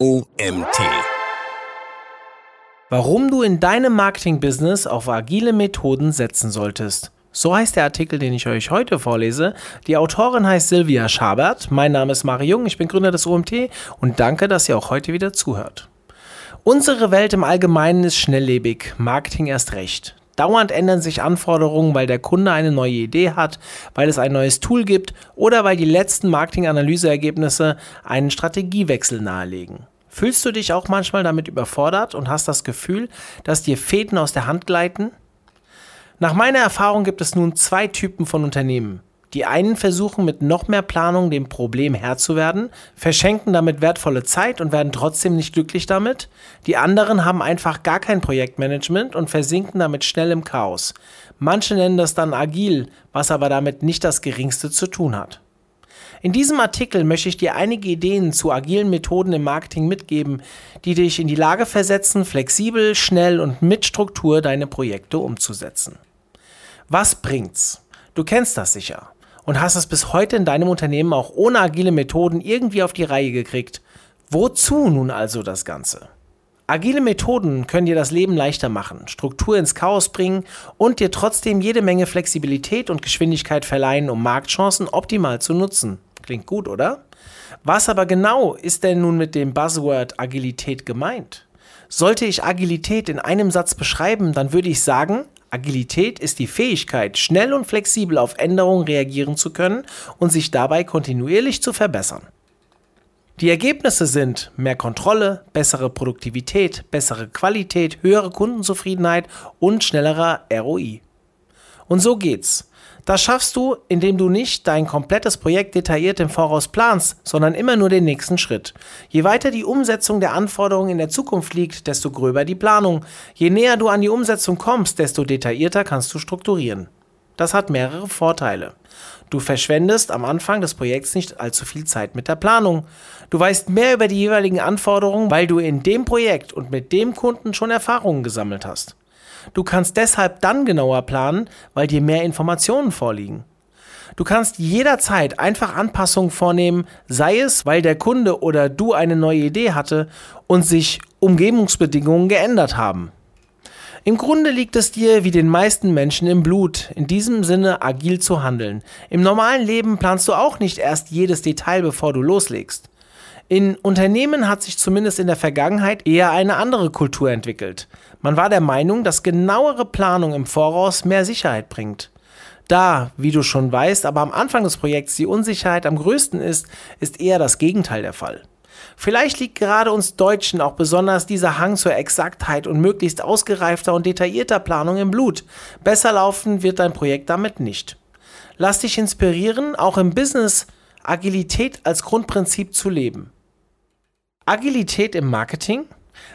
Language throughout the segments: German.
OMT. Warum du in deinem Marketing-Business auf agile Methoden setzen solltest. So heißt der Artikel, den ich euch heute vorlese. Die Autorin heißt Silvia Schabert. Mein Name ist Mari Jung, ich bin Gründer des OMT und danke, dass ihr auch heute wieder zuhört. Unsere Welt im Allgemeinen ist schnelllebig, Marketing erst recht. Dauernd ändern sich Anforderungen, weil der Kunde eine neue Idee hat, weil es ein neues Tool gibt oder weil die letzten Marketing-Analyseergebnisse einen Strategiewechsel nahelegen. Fühlst du dich auch manchmal damit überfordert und hast das Gefühl, dass dir Fäden aus der Hand gleiten? Nach meiner Erfahrung gibt es nun zwei Typen von Unternehmen. Die einen versuchen mit noch mehr Planung dem Problem Herr zu werden, verschenken damit wertvolle Zeit und werden trotzdem nicht glücklich damit. Die anderen haben einfach gar kein Projektmanagement und versinken damit schnell im Chaos. Manche nennen das dann agil, was aber damit nicht das geringste zu tun hat. In diesem Artikel möchte ich dir einige Ideen zu agilen Methoden im Marketing mitgeben, die dich in die Lage versetzen, flexibel, schnell und mit Struktur deine Projekte umzusetzen. Was bringt's? Du kennst das sicher und hast es bis heute in deinem Unternehmen auch ohne agile Methoden irgendwie auf die Reihe gekriegt. Wozu nun also das Ganze? Agile Methoden können dir das Leben leichter machen, Struktur ins Chaos bringen und dir trotzdem jede Menge Flexibilität und Geschwindigkeit verleihen, um Marktchancen optimal zu nutzen. Klingt gut, oder? Was aber genau ist denn nun mit dem Buzzword Agilität gemeint? Sollte ich Agilität in einem Satz beschreiben, dann würde ich sagen, Agilität ist die Fähigkeit, schnell und flexibel auf Änderungen reagieren zu können und sich dabei kontinuierlich zu verbessern. Die Ergebnisse sind mehr Kontrolle, bessere Produktivität, bessere Qualität, höhere Kundenzufriedenheit und schnellerer ROI. Und so geht's. Das schaffst du, indem du nicht dein komplettes Projekt detailliert im Voraus planst, sondern immer nur den nächsten Schritt. Je weiter die Umsetzung der Anforderungen in der Zukunft liegt, desto gröber die Planung. Je näher du an die Umsetzung kommst, desto detaillierter kannst du strukturieren. Das hat mehrere Vorteile. Du verschwendest am Anfang des Projekts nicht allzu viel Zeit mit der Planung. Du weißt mehr über die jeweiligen Anforderungen, weil du in dem Projekt und mit dem Kunden schon Erfahrungen gesammelt hast. Du kannst deshalb dann genauer planen, weil dir mehr Informationen vorliegen. Du kannst jederzeit einfach Anpassungen vornehmen, sei es, weil der Kunde oder du eine neue Idee hatte und sich Umgebungsbedingungen geändert haben. Im Grunde liegt es dir wie den meisten Menschen im Blut, in diesem Sinne agil zu handeln. Im normalen Leben planst du auch nicht erst jedes Detail, bevor du loslegst. In Unternehmen hat sich zumindest in der Vergangenheit eher eine andere Kultur entwickelt. Man war der Meinung, dass genauere Planung im Voraus mehr Sicherheit bringt. Da, wie du schon weißt, aber am Anfang des Projekts die Unsicherheit am größten ist, ist eher das Gegenteil der Fall. Vielleicht liegt gerade uns Deutschen auch besonders dieser Hang zur Exaktheit und möglichst ausgereifter und detaillierter Planung im Blut. Besser laufen wird dein Projekt damit nicht. Lass dich inspirieren, auch im Business Agilität als Grundprinzip zu leben. Agilität im Marketing?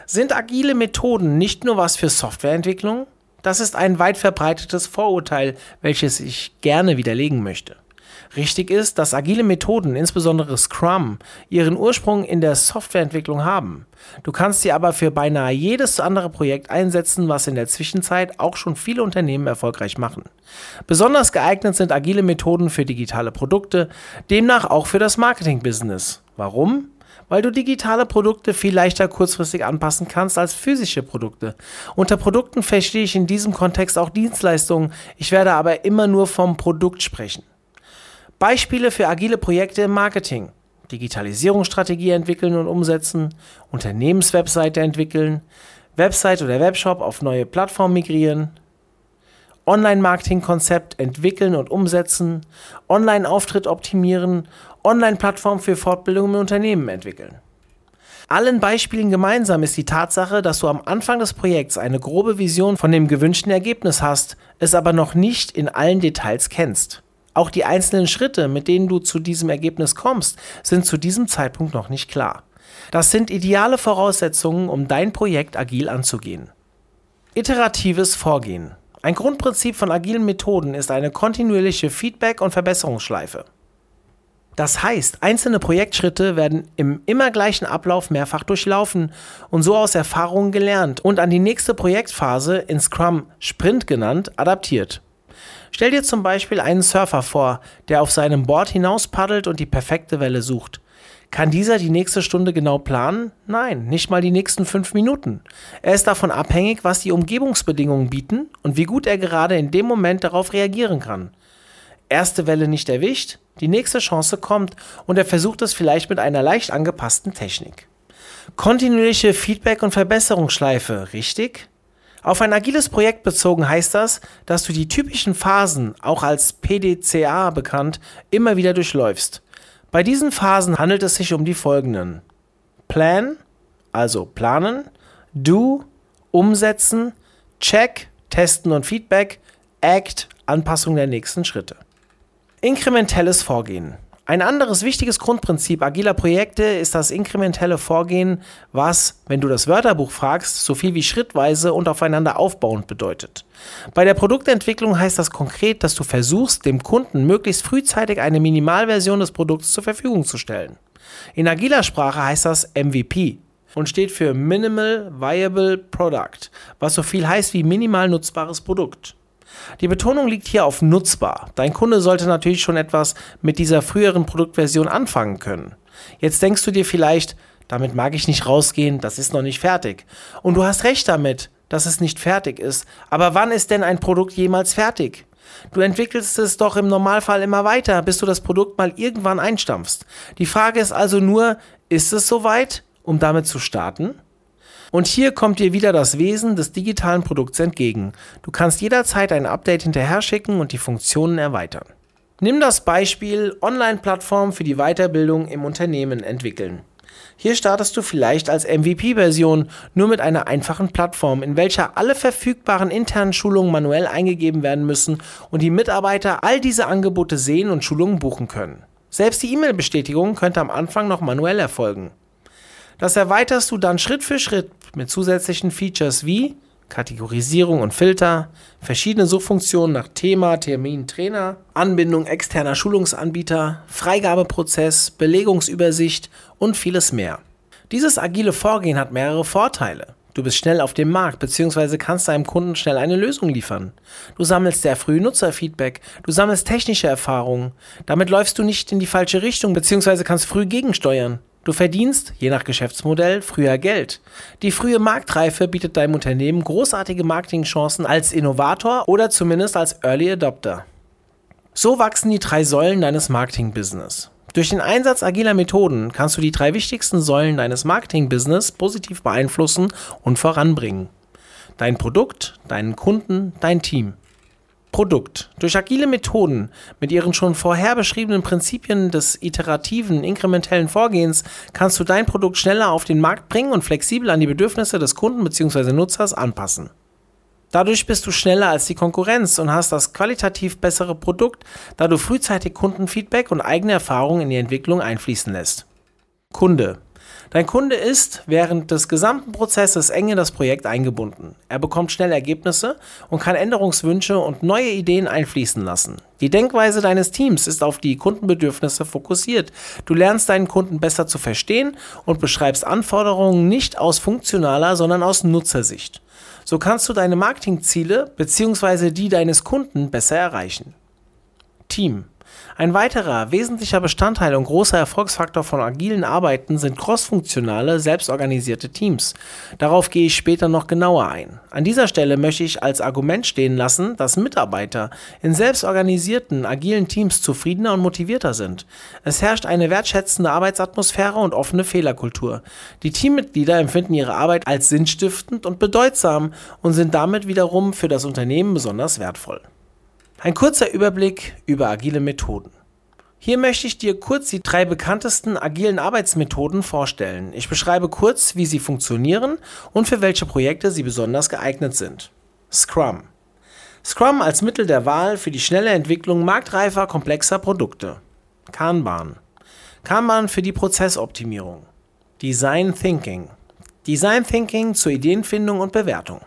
Sind agile Methoden nicht nur was für Softwareentwicklung? Das ist ein weit verbreitetes Vorurteil, welches ich gerne widerlegen möchte. Richtig ist, dass agile Methoden, insbesondere Scrum, ihren Ursprung in der Softwareentwicklung haben. Du kannst sie aber für beinahe jedes andere Projekt einsetzen, was in der Zwischenzeit auch schon viele Unternehmen erfolgreich machen. Besonders geeignet sind agile Methoden für digitale Produkte, demnach auch für das Marketing-Business. Warum? Weil du digitale Produkte viel leichter kurzfristig anpassen kannst als physische Produkte. Unter Produkten verstehe ich in diesem Kontext auch Dienstleistungen, ich werde aber immer nur vom Produkt sprechen. Beispiele für agile Projekte im Marketing. Digitalisierungsstrategie entwickeln und umsetzen, Unternehmenswebseite entwickeln, Website oder Webshop auf neue Plattformen migrieren, Online-Marketing-Konzept entwickeln und umsetzen, Online-Auftritt optimieren, Online-Plattform für Fortbildung im Unternehmen entwickeln. Allen Beispielen gemeinsam ist die Tatsache, dass du am Anfang des Projekts eine grobe Vision von dem gewünschten Ergebnis hast, es aber noch nicht in allen Details kennst. Auch die einzelnen Schritte, mit denen du zu diesem Ergebnis kommst, sind zu diesem Zeitpunkt noch nicht klar. Das sind ideale Voraussetzungen, um dein Projekt agil anzugehen. Iteratives Vorgehen. Ein Grundprinzip von agilen Methoden ist eine kontinuierliche Feedback- und Verbesserungsschleife. Das heißt, einzelne Projektschritte werden im immer gleichen Ablauf mehrfach durchlaufen und so aus Erfahrungen gelernt und an die nächste Projektphase, in Scrum Sprint genannt, adaptiert. Stell dir zum Beispiel einen Surfer vor, der auf seinem Board hinaus paddelt und die perfekte Welle sucht. Kann dieser die nächste Stunde genau planen? Nein, nicht mal die nächsten fünf Minuten. Er ist davon abhängig, was die Umgebungsbedingungen bieten und wie gut er gerade in dem Moment darauf reagieren kann. Erste Welle nicht erwischt, die nächste Chance kommt und er versucht es vielleicht mit einer leicht angepassten Technik. Kontinuierliche Feedback- und Verbesserungsschleife, richtig? Auf ein agiles Projekt bezogen heißt das, dass du die typischen Phasen, auch als PDCA bekannt, immer wieder durchläufst. Bei diesen Phasen handelt es sich um die folgenden. Plan, also planen, Do, umsetzen, Check, testen und Feedback, Act, Anpassung der nächsten Schritte. Inkrementelles Vorgehen. Ein anderes wichtiges Grundprinzip agiler Projekte ist das inkrementelle Vorgehen, was, wenn du das Wörterbuch fragst, so viel wie schrittweise und aufeinander aufbauend bedeutet. Bei der Produktentwicklung heißt das konkret, dass du versuchst, dem Kunden möglichst frühzeitig eine Minimalversion des Produkts zur Verfügung zu stellen. In agiler Sprache heißt das MVP und steht für Minimal Viable Product, was so viel heißt wie minimal nutzbares Produkt. Die Betonung liegt hier auf nutzbar. Dein Kunde sollte natürlich schon etwas mit dieser früheren Produktversion anfangen können. Jetzt denkst du dir vielleicht, damit mag ich nicht rausgehen, das ist noch nicht fertig. Und du hast recht damit, dass es nicht fertig ist. Aber wann ist denn ein Produkt jemals fertig? Du entwickelst es doch im Normalfall immer weiter, bis du das Produkt mal irgendwann einstampfst. Die Frage ist also nur, ist es soweit, um damit zu starten? Und hier kommt dir wieder das Wesen des digitalen Produkts entgegen. Du kannst jederzeit ein Update hinterher schicken und die Funktionen erweitern. Nimm das Beispiel Online-Plattform für die Weiterbildung im Unternehmen entwickeln. Hier startest du vielleicht als MVP-Version nur mit einer einfachen Plattform, in welcher alle verfügbaren internen Schulungen manuell eingegeben werden müssen und die Mitarbeiter all diese Angebote sehen und Schulungen buchen können. Selbst die E-Mail-Bestätigung könnte am Anfang noch manuell erfolgen. Das erweiterst du dann Schritt für Schritt mit zusätzlichen Features wie Kategorisierung und Filter, verschiedene Suchfunktionen nach Thema, Termin, Trainer, Anbindung externer Schulungsanbieter, Freigabeprozess, Belegungsübersicht und vieles mehr. Dieses agile Vorgehen hat mehrere Vorteile. Du bist schnell auf dem Markt bzw. kannst deinem Kunden schnell eine Lösung liefern. Du sammelst sehr früh Nutzerfeedback, du sammelst technische Erfahrungen. Damit läufst du nicht in die falsche Richtung bzw. kannst früh gegensteuern. Du verdienst, je nach Geschäftsmodell, früher Geld. Die frühe Marktreife bietet deinem Unternehmen großartige Marketingchancen als Innovator oder zumindest als Early Adopter. So wachsen die drei Säulen deines Marketing-Business. Durch den Einsatz agiler Methoden kannst du die drei wichtigsten Säulen deines Marketing-Business positiv beeinflussen und voranbringen. Dein Produkt, deinen Kunden, dein Team. Produkt. Durch agile Methoden mit ihren schon vorher beschriebenen Prinzipien des iterativen, inkrementellen Vorgehens kannst du dein Produkt schneller auf den Markt bringen und flexibel an die Bedürfnisse des Kunden bzw. Nutzers anpassen. Dadurch bist du schneller als die Konkurrenz und hast das qualitativ bessere Produkt, da du frühzeitig Kundenfeedback und eigene Erfahrungen in die Entwicklung einfließen lässt. Kunde. Dein Kunde ist während des gesamten Prozesses eng in das Projekt eingebunden. Er bekommt schnell Ergebnisse und kann Änderungswünsche und neue Ideen einfließen lassen. Die Denkweise deines Teams ist auf die Kundenbedürfnisse fokussiert. Du lernst deinen Kunden besser zu verstehen und beschreibst Anforderungen nicht aus funktionaler, sondern aus Nutzersicht. So kannst du deine Marketingziele bzw. die deines Kunden besser erreichen. Team. Ein weiterer wesentlicher Bestandteil und großer Erfolgsfaktor von agilen Arbeiten sind crossfunktionale, selbstorganisierte Teams. Darauf gehe ich später noch genauer ein. An dieser Stelle möchte ich als Argument stehen lassen, dass Mitarbeiter in selbstorganisierten, agilen Teams zufriedener und motivierter sind. Es herrscht eine wertschätzende Arbeitsatmosphäre und offene Fehlerkultur. Die Teammitglieder empfinden ihre Arbeit als sinnstiftend und bedeutsam und sind damit wiederum für das Unternehmen besonders wertvoll. Ein kurzer Überblick über agile Methoden. Hier möchte ich dir kurz die drei bekanntesten agilen Arbeitsmethoden vorstellen. Ich beschreibe kurz, wie sie funktionieren und für welche Projekte sie besonders geeignet sind. Scrum. Scrum als Mittel der Wahl für die schnelle Entwicklung marktreifer, komplexer Produkte. Kanban. Kanban für die Prozessoptimierung. Design Thinking. Design Thinking zur Ideenfindung und Bewertung.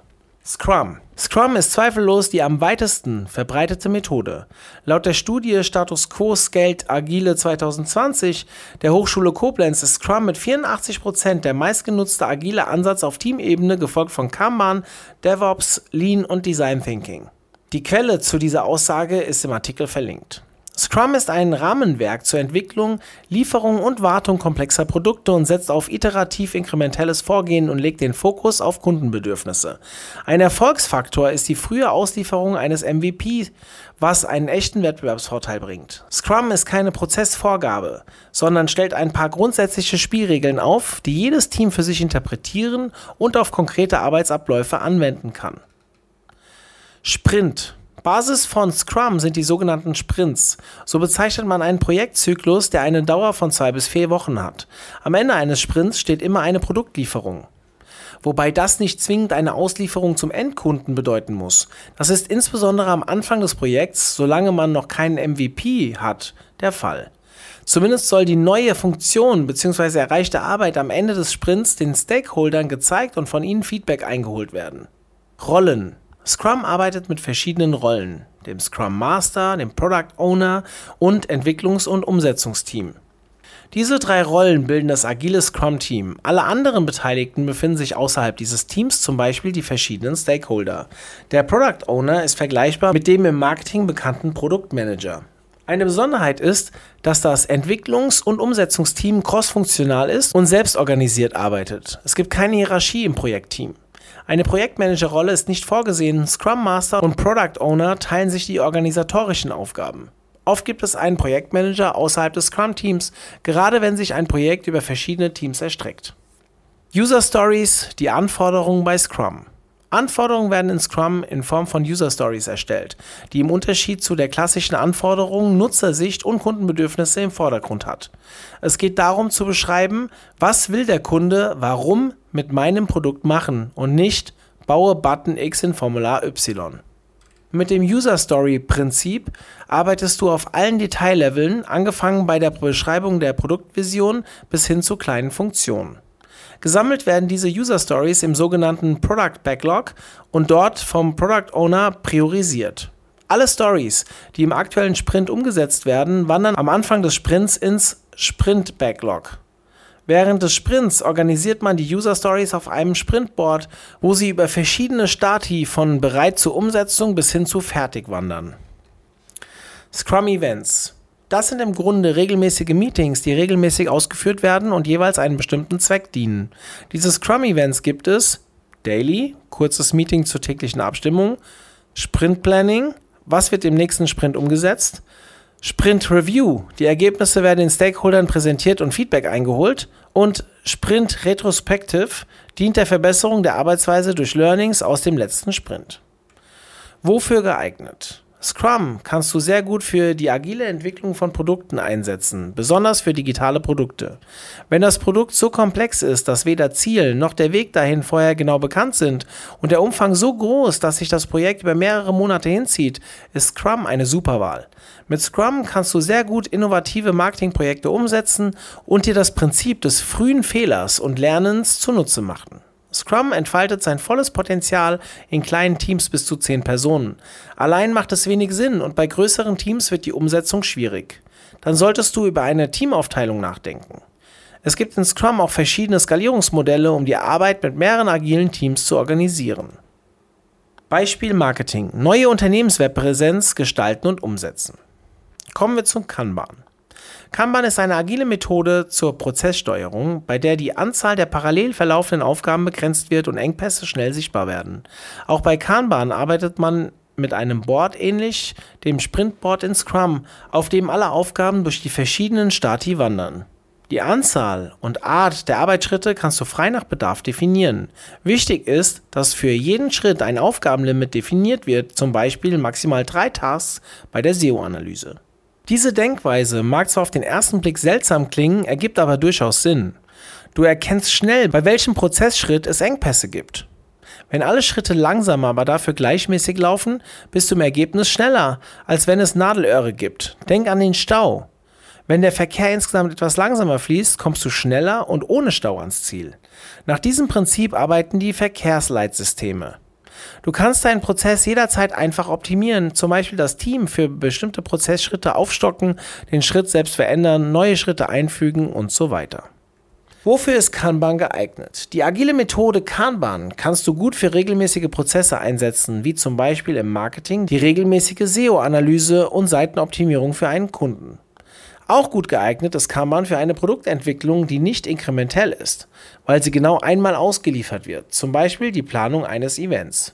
Scrum. Scrum ist zweifellos die am weitesten verbreitete Methode. Laut der Studie Status Quo Scaled Agile 2020 der Hochschule Koblenz ist Scrum mit 84% der meistgenutzte agile Ansatz auf Teamebene, gefolgt von Kanban, DevOps, Lean und Design Thinking. Die Quelle zu dieser Aussage ist im Artikel verlinkt. Scrum ist ein Rahmenwerk zur Entwicklung, Lieferung und Wartung komplexer Produkte und setzt auf iterativ inkrementelles Vorgehen und legt den Fokus auf Kundenbedürfnisse. Ein Erfolgsfaktor ist die frühe Auslieferung eines MVP, was einen echten Wettbewerbsvorteil bringt. Scrum ist keine Prozessvorgabe, sondern stellt ein paar grundsätzliche Spielregeln auf, die jedes Team für sich interpretieren und auf konkrete Arbeitsabläufe anwenden kann. Sprint Basis von Scrum sind die sogenannten Sprints. So bezeichnet man einen Projektzyklus, der eine Dauer von zwei bis vier Wochen hat. Am Ende eines Sprints steht immer eine Produktlieferung. Wobei das nicht zwingend eine Auslieferung zum Endkunden bedeuten muss. Das ist insbesondere am Anfang des Projekts, solange man noch keinen MVP hat, der Fall. Zumindest soll die neue Funktion bzw. erreichte Arbeit am Ende des Sprints den Stakeholdern gezeigt und von ihnen Feedback eingeholt werden. Rollen Scrum arbeitet mit verschiedenen Rollen, dem Scrum Master, dem Product Owner und Entwicklungs- und Umsetzungsteam. Diese drei Rollen bilden das agile Scrum-Team. Alle anderen Beteiligten befinden sich außerhalb dieses Teams, zum Beispiel die verschiedenen Stakeholder. Der Product Owner ist vergleichbar mit dem im Marketing bekannten Produktmanager. Eine Besonderheit ist, dass das Entwicklungs- und Umsetzungsteam crossfunktional ist und selbstorganisiert arbeitet. Es gibt keine Hierarchie im Projektteam. Eine Projektmanagerrolle ist nicht vorgesehen. Scrum Master und Product Owner teilen sich die organisatorischen Aufgaben. Oft gibt es einen Projektmanager außerhalb des Scrum-Teams, gerade wenn sich ein Projekt über verschiedene Teams erstreckt. User Stories, die Anforderungen bei Scrum. Anforderungen werden in Scrum in Form von User Stories erstellt, die im Unterschied zu der klassischen Anforderung Nutzersicht und Kundenbedürfnisse im Vordergrund hat. Es geht darum zu beschreiben, was will der Kunde, warum mit meinem Produkt machen und nicht baue Button X in Formular Y. Mit dem User Story Prinzip arbeitest du auf allen Detailleveln, angefangen bei der Beschreibung der Produktvision bis hin zu kleinen Funktionen. Gesammelt werden diese User Stories im sogenannten Product Backlog und dort vom Product Owner priorisiert. Alle Stories, die im aktuellen Sprint umgesetzt werden, wandern am Anfang des Sprints ins Sprint Backlog. Während des Sprints organisiert man die User Stories auf einem Sprintboard, wo sie über verschiedene Stati von bereit zur Umsetzung bis hin zu fertig wandern. Scrum Events das sind im Grunde regelmäßige Meetings, die regelmäßig ausgeführt werden und jeweils einem bestimmten Zweck dienen. Diese Scrum-Events gibt es Daily, kurzes Meeting zur täglichen Abstimmung, Sprint Planning, was wird im nächsten Sprint umgesetzt, Sprint Review, die Ergebnisse werden den Stakeholdern präsentiert und Feedback eingeholt und Sprint Retrospective dient der Verbesserung der Arbeitsweise durch Learnings aus dem letzten Sprint. Wofür geeignet? Scrum kannst du sehr gut für die agile Entwicklung von Produkten einsetzen, besonders für digitale Produkte. Wenn das Produkt so komplex ist, dass weder Ziel noch der Weg dahin vorher genau bekannt sind und der Umfang so groß, dass sich das Projekt über mehrere Monate hinzieht, ist Scrum eine Superwahl. Mit Scrum kannst du sehr gut innovative Marketingprojekte umsetzen und dir das Prinzip des frühen Fehlers und Lernens zunutze machen. Scrum entfaltet sein volles Potenzial in kleinen Teams bis zu 10 Personen. Allein macht es wenig Sinn und bei größeren Teams wird die Umsetzung schwierig. Dann solltest du über eine Teamaufteilung nachdenken. Es gibt in Scrum auch verschiedene Skalierungsmodelle, um die Arbeit mit mehreren agilen Teams zu organisieren. Beispiel Marketing. Neue Unternehmenswebpräsenz gestalten und umsetzen. Kommen wir zum Kanban. Kanban ist eine agile Methode zur Prozesssteuerung, bei der die Anzahl der parallel verlaufenden Aufgaben begrenzt wird und Engpässe schnell sichtbar werden. Auch bei Kanban arbeitet man mit einem Board ähnlich dem Sprintboard in Scrum, auf dem alle Aufgaben durch die verschiedenen Stati wandern. Die Anzahl und Art der Arbeitsschritte kannst du frei nach Bedarf definieren. Wichtig ist, dass für jeden Schritt ein Aufgabenlimit definiert wird, zum Beispiel maximal drei Tasks bei der SEO-Analyse. Diese Denkweise mag zwar auf den ersten Blick seltsam klingen, ergibt aber durchaus Sinn. Du erkennst schnell, bei welchem Prozessschritt es Engpässe gibt. Wenn alle Schritte langsam, aber dafür gleichmäßig laufen, bist du im Ergebnis schneller, als wenn es Nadelöhre gibt. Denk an den Stau. Wenn der Verkehr insgesamt etwas langsamer fließt, kommst du schneller und ohne Stau ans Ziel. Nach diesem Prinzip arbeiten die Verkehrsleitsysteme. Du kannst deinen Prozess jederzeit einfach optimieren, zum Beispiel das Team für bestimmte Prozessschritte aufstocken, den Schritt selbst verändern, neue Schritte einfügen und so weiter. Wofür ist Kanban geeignet? Die agile Methode Kanban kannst du gut für regelmäßige Prozesse einsetzen, wie zum Beispiel im Marketing die regelmäßige SEO-Analyse und Seitenoptimierung für einen Kunden. Auch gut geeignet ist Kanban für eine Produktentwicklung, die nicht inkrementell ist, weil sie genau einmal ausgeliefert wird, zum Beispiel die Planung eines Events.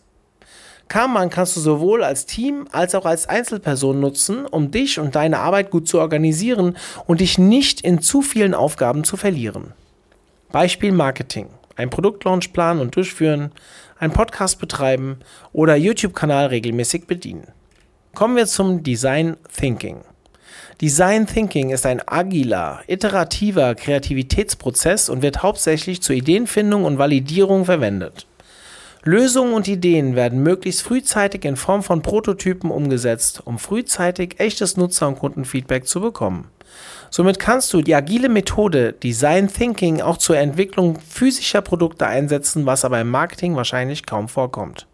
Kanban kannst du sowohl als Team als auch als Einzelperson nutzen, um dich und deine Arbeit gut zu organisieren und dich nicht in zu vielen Aufgaben zu verlieren. Beispiel Marketing. Ein Produktlaunch planen und durchführen, einen Podcast betreiben oder YouTube-Kanal regelmäßig bedienen. Kommen wir zum Design Thinking. Design Thinking ist ein agiler, iterativer Kreativitätsprozess und wird hauptsächlich zur Ideenfindung und Validierung verwendet. Lösungen und Ideen werden möglichst frühzeitig in Form von Prototypen umgesetzt, um frühzeitig echtes Nutzer- und Kundenfeedback zu bekommen. Somit kannst du die agile Methode Design Thinking auch zur Entwicklung physischer Produkte einsetzen, was aber im Marketing wahrscheinlich kaum vorkommt.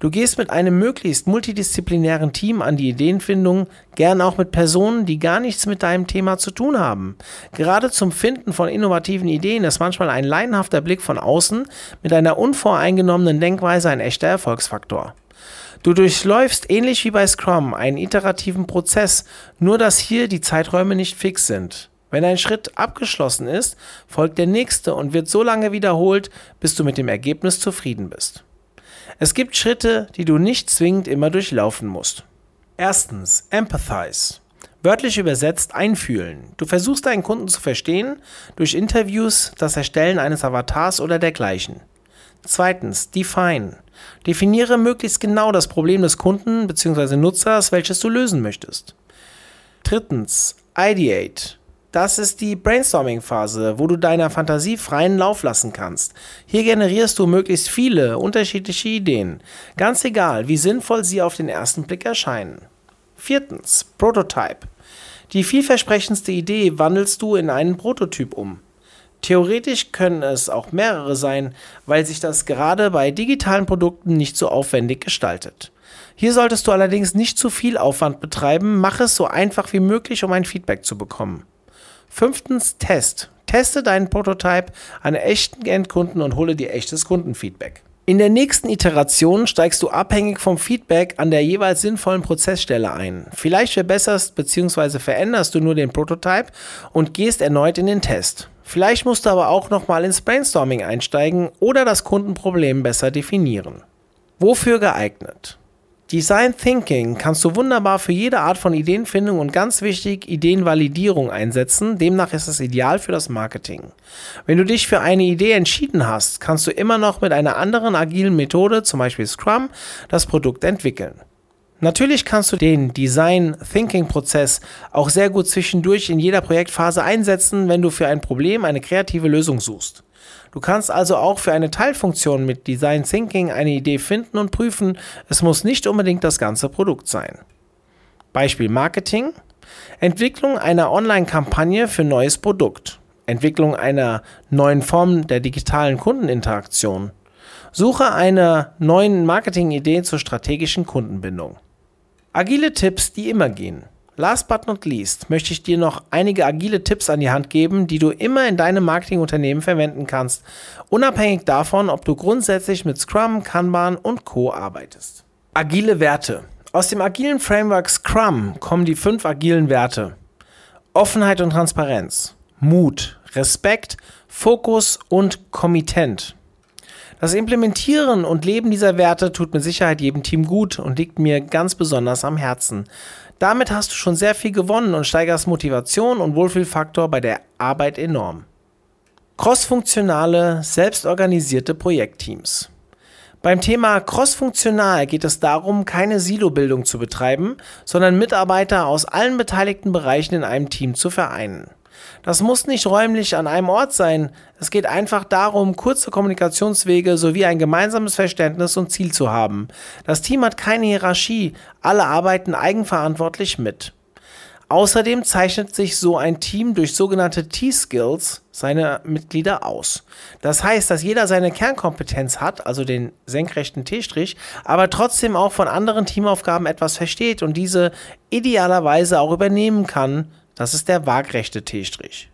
Du gehst mit einem möglichst multidisziplinären Team an die Ideenfindung, gern auch mit Personen, die gar nichts mit deinem Thema zu tun haben. Gerade zum Finden von innovativen Ideen ist manchmal ein laienhafter Blick von außen mit einer unvoreingenommenen Denkweise ein echter Erfolgsfaktor. Du durchläufst ähnlich wie bei Scrum einen iterativen Prozess, nur dass hier die Zeiträume nicht fix sind. Wenn ein Schritt abgeschlossen ist, folgt der nächste und wird so lange wiederholt, bis du mit dem Ergebnis zufrieden bist. Es gibt Schritte, die du nicht zwingend immer durchlaufen musst. Erstens, Empathize. Wörtlich übersetzt einfühlen. Du versuchst deinen Kunden zu verstehen durch Interviews, das Erstellen eines Avatars oder dergleichen. Zweitens, Define. Definiere möglichst genau das Problem des Kunden bzw. Nutzers, welches du lösen möchtest. Drittens, Ideate. Das ist die Brainstorming-Phase, wo du deiner Fantasie freien Lauf lassen kannst. Hier generierst du möglichst viele unterschiedliche Ideen, ganz egal, wie sinnvoll sie auf den ersten Blick erscheinen. Viertens, Prototype. Die vielversprechendste Idee wandelst du in einen Prototyp um. Theoretisch können es auch mehrere sein, weil sich das gerade bei digitalen Produkten nicht so aufwendig gestaltet. Hier solltest du allerdings nicht zu viel Aufwand betreiben, mach es so einfach wie möglich, um ein Feedback zu bekommen. Fünftens, Test. Teste deinen Prototype an echten Endkunden und hole dir echtes Kundenfeedback. In der nächsten Iteration steigst du abhängig vom Feedback an der jeweils sinnvollen Prozessstelle ein. Vielleicht verbesserst bzw. veränderst du nur den Prototype und gehst erneut in den Test. Vielleicht musst du aber auch nochmal ins Brainstorming einsteigen oder das Kundenproblem besser definieren. Wofür geeignet? Design Thinking kannst du wunderbar für jede Art von Ideenfindung und ganz wichtig Ideenvalidierung einsetzen. Demnach ist es ideal für das Marketing. Wenn du dich für eine Idee entschieden hast, kannst du immer noch mit einer anderen agilen Methode, zum Beispiel Scrum, das Produkt entwickeln. Natürlich kannst du den Design Thinking Prozess auch sehr gut zwischendurch in jeder Projektphase einsetzen, wenn du für ein Problem eine kreative Lösung suchst. Du kannst also auch für eine Teilfunktion mit Design Thinking eine Idee finden und prüfen. Es muss nicht unbedingt das ganze Produkt sein. Beispiel Marketing. Entwicklung einer Online-Kampagne für neues Produkt. Entwicklung einer neuen Form der digitalen Kundeninteraktion. Suche einer neuen Marketingidee zur strategischen Kundenbindung. Agile Tipps, die immer gehen. Last but not least möchte ich dir noch einige agile Tipps an die Hand geben, die du immer in deinem Marketingunternehmen verwenden kannst, unabhängig davon, ob du grundsätzlich mit Scrum, Kanban und Co arbeitest. Agile Werte. Aus dem agilen Framework Scrum kommen die fünf agilen Werte. Offenheit und Transparenz, Mut, Respekt, Fokus und Kommittent. Das Implementieren und Leben dieser Werte tut mit Sicherheit jedem Team gut und liegt mir ganz besonders am Herzen. Damit hast du schon sehr viel gewonnen und steigerst Motivation und Wohlfühlfaktor bei der Arbeit enorm. Crossfunktionale, selbstorganisierte Projektteams. Beim Thema crossfunktional geht es darum, keine Silobildung zu betreiben, sondern Mitarbeiter aus allen beteiligten Bereichen in einem Team zu vereinen. Das muss nicht räumlich an einem Ort sein. Es geht einfach darum, kurze Kommunikationswege sowie ein gemeinsames Verständnis und Ziel zu haben. Das Team hat keine Hierarchie, alle arbeiten eigenverantwortlich mit. Außerdem zeichnet sich so ein Team durch sogenannte T-Skills seine Mitglieder aus. Das heißt, dass jeder seine Kernkompetenz hat, also den senkrechten T-Strich, aber trotzdem auch von anderen Teamaufgaben etwas versteht und diese idealerweise auch übernehmen kann, das ist der waagrechte T-Strich.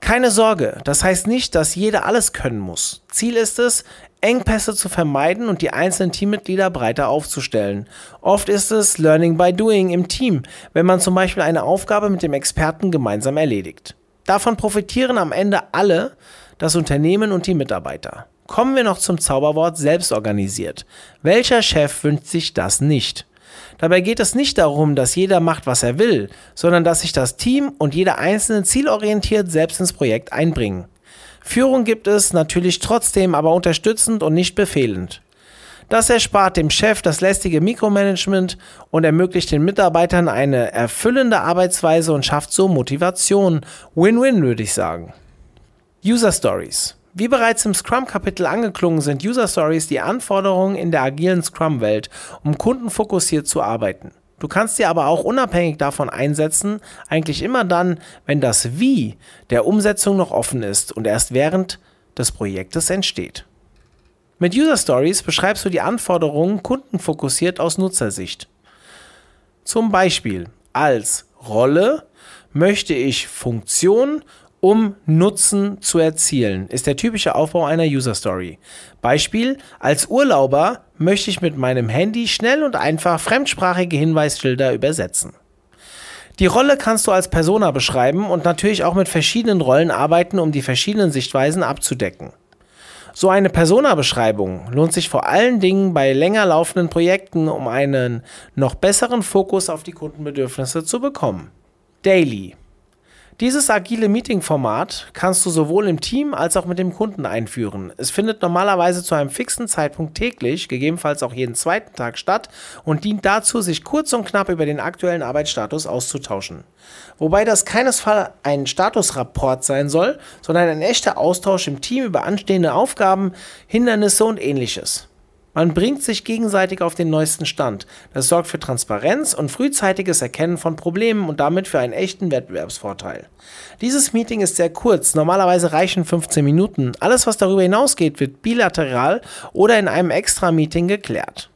Keine Sorge, das heißt nicht, dass jeder alles können muss. Ziel ist es, Engpässe zu vermeiden und die einzelnen Teammitglieder breiter aufzustellen. Oft ist es Learning by Doing im Team, wenn man zum Beispiel eine Aufgabe mit dem Experten gemeinsam erledigt. Davon profitieren am Ende alle, das Unternehmen und die Mitarbeiter. Kommen wir noch zum Zauberwort selbstorganisiert. Welcher Chef wünscht sich das nicht? Dabei geht es nicht darum, dass jeder macht, was er will, sondern dass sich das Team und jeder Einzelne zielorientiert selbst ins Projekt einbringen. Führung gibt es natürlich trotzdem, aber unterstützend und nicht befehlend. Das erspart dem Chef das lästige Mikromanagement und ermöglicht den Mitarbeitern eine erfüllende Arbeitsweise und schafft so Motivation. Win-win, würde ich sagen. User Stories. Wie bereits im Scrum-Kapitel angeklungen, sind User Stories die Anforderungen in der agilen Scrum-Welt, um kundenfokussiert zu arbeiten. Du kannst sie aber auch unabhängig davon einsetzen, eigentlich immer dann, wenn das Wie der Umsetzung noch offen ist und erst während des Projektes entsteht. Mit User Stories beschreibst du die Anforderungen kundenfokussiert aus Nutzersicht. Zum Beispiel als Rolle möchte ich Funktion um Nutzen zu erzielen, ist der typische Aufbau einer User Story. Beispiel, als Urlauber möchte ich mit meinem Handy schnell und einfach fremdsprachige Hinweisschilder übersetzen. Die Rolle kannst du als Persona beschreiben und natürlich auch mit verschiedenen Rollen arbeiten, um die verschiedenen Sichtweisen abzudecken. So eine Persona-Beschreibung lohnt sich vor allen Dingen bei länger laufenden Projekten, um einen noch besseren Fokus auf die Kundenbedürfnisse zu bekommen. Daily dieses agile Meeting-Format kannst du sowohl im Team als auch mit dem Kunden einführen. Es findet normalerweise zu einem fixen Zeitpunkt täglich, gegebenenfalls auch jeden zweiten Tag statt und dient dazu, sich kurz und knapp über den aktuellen Arbeitsstatus auszutauschen. Wobei das keinesfalls ein Statusrapport sein soll, sondern ein echter Austausch im Team über anstehende Aufgaben, Hindernisse und ähnliches. Man bringt sich gegenseitig auf den neuesten Stand. Das sorgt für Transparenz und frühzeitiges Erkennen von Problemen und damit für einen echten Wettbewerbsvorteil. Dieses Meeting ist sehr kurz, normalerweise reichen 15 Minuten. Alles, was darüber hinausgeht, wird bilateral oder in einem Extra-Meeting geklärt.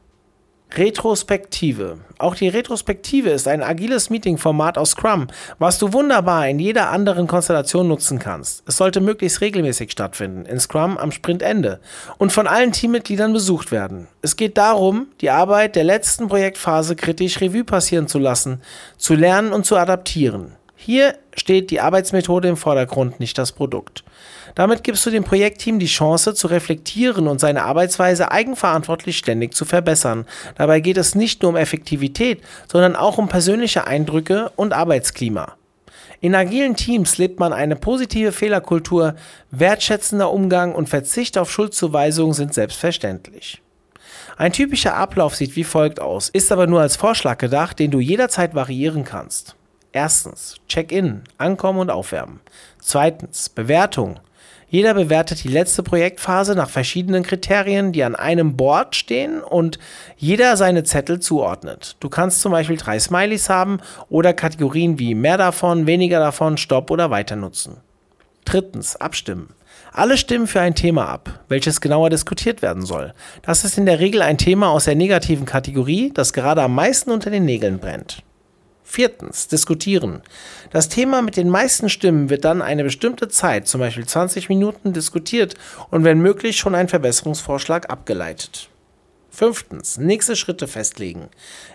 Retrospektive. Auch die Retrospektive ist ein agiles Meeting-Format aus Scrum, was du wunderbar in jeder anderen Konstellation nutzen kannst. Es sollte möglichst regelmäßig stattfinden, in Scrum am Sprintende und von allen Teammitgliedern besucht werden. Es geht darum, die Arbeit der letzten Projektphase kritisch Revue passieren zu lassen, zu lernen und zu adaptieren. Hier steht die Arbeitsmethode im Vordergrund, nicht das Produkt. Damit gibst du dem Projektteam die Chance zu reflektieren und seine Arbeitsweise eigenverantwortlich ständig zu verbessern. Dabei geht es nicht nur um Effektivität, sondern auch um persönliche Eindrücke und Arbeitsklima. In agilen Teams lebt man eine positive Fehlerkultur, wertschätzender Umgang und Verzicht auf Schuldzuweisungen sind selbstverständlich. Ein typischer Ablauf sieht wie folgt aus, ist aber nur als Vorschlag gedacht, den du jederzeit variieren kannst. Erstens, Check-in, Ankommen und Aufwärmen. Zweitens, Bewertung. Jeder bewertet die letzte Projektphase nach verschiedenen Kriterien, die an einem Board stehen und jeder seine Zettel zuordnet. Du kannst zum Beispiel drei Smileys haben oder Kategorien wie mehr davon, weniger davon, Stopp oder weiter nutzen. Drittens, abstimmen. Alle stimmen für ein Thema ab, welches genauer diskutiert werden soll. Das ist in der Regel ein Thema aus der negativen Kategorie, das gerade am meisten unter den Nägeln brennt. Viertens, diskutieren. Das Thema mit den meisten Stimmen wird dann eine bestimmte Zeit, zum Beispiel 20 Minuten, diskutiert und wenn möglich schon ein Verbesserungsvorschlag abgeleitet. Fünftens, nächste Schritte festlegen.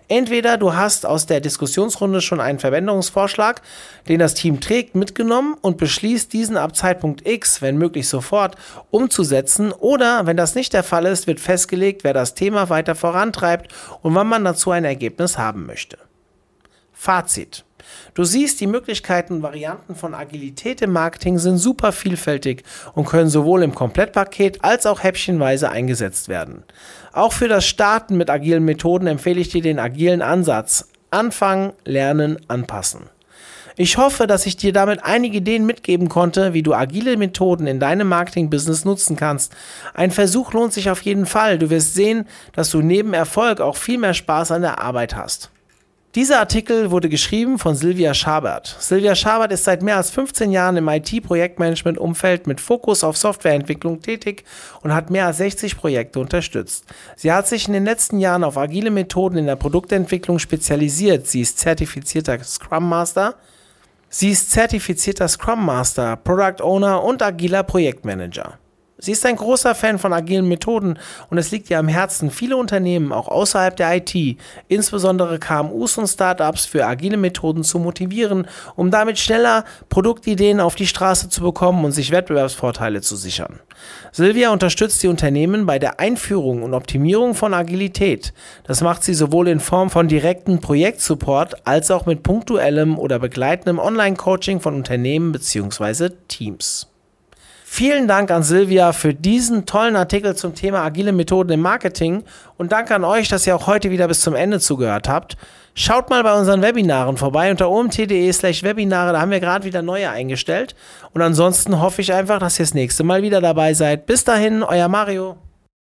Entweder du hast aus der Diskussionsrunde schon einen Verwendungsvorschlag, den das Team trägt, mitgenommen und beschließt, diesen ab Zeitpunkt X, wenn möglich sofort, umzusetzen, oder wenn das nicht der Fall ist, wird festgelegt, wer das Thema weiter vorantreibt und wann man dazu ein Ergebnis haben möchte. Fazit. Du siehst, die Möglichkeiten und Varianten von Agilität im Marketing sind super vielfältig und können sowohl im Komplettpaket als auch häppchenweise eingesetzt werden. Auch für das Starten mit agilen Methoden empfehle ich dir den agilen Ansatz. Anfangen, lernen, anpassen. Ich hoffe, dass ich dir damit einige Ideen mitgeben konnte, wie du agile Methoden in deinem Marketing-Business nutzen kannst. Ein Versuch lohnt sich auf jeden Fall. Du wirst sehen, dass du neben Erfolg auch viel mehr Spaß an der Arbeit hast. Dieser Artikel wurde geschrieben von Silvia Schabert. Silvia Schabert ist seit mehr als 15 Jahren im IT-Projektmanagement-Umfeld mit Fokus auf Softwareentwicklung tätig und hat mehr als 60 Projekte unterstützt. Sie hat sich in den letzten Jahren auf agile Methoden in der Produktentwicklung spezialisiert. Sie ist zertifizierter Scrum Master Sie ist zertifizierter Scrum Master, Product Owner und agiler Projektmanager. Sie ist ein großer Fan von agilen Methoden und es liegt ihr am Herzen, viele Unternehmen auch außerhalb der IT, insbesondere KMUs und Startups für agile Methoden zu motivieren, um damit schneller Produktideen auf die Straße zu bekommen und sich Wettbewerbsvorteile zu sichern. Silvia unterstützt die Unternehmen bei der Einführung und Optimierung von Agilität. Das macht sie sowohl in Form von direkten Projektsupport als auch mit punktuellem oder begleitendem Online-Coaching von Unternehmen bzw. Teams. Vielen Dank an Silvia für diesen tollen Artikel zum Thema agile Methoden im Marketing und danke an euch, dass ihr auch heute wieder bis zum Ende zugehört habt. Schaut mal bei unseren Webinaren vorbei unter omt.de slash Webinare, da haben wir gerade wieder neue eingestellt. Und ansonsten hoffe ich einfach, dass ihr das nächste Mal wieder dabei seid. Bis dahin, euer Mario.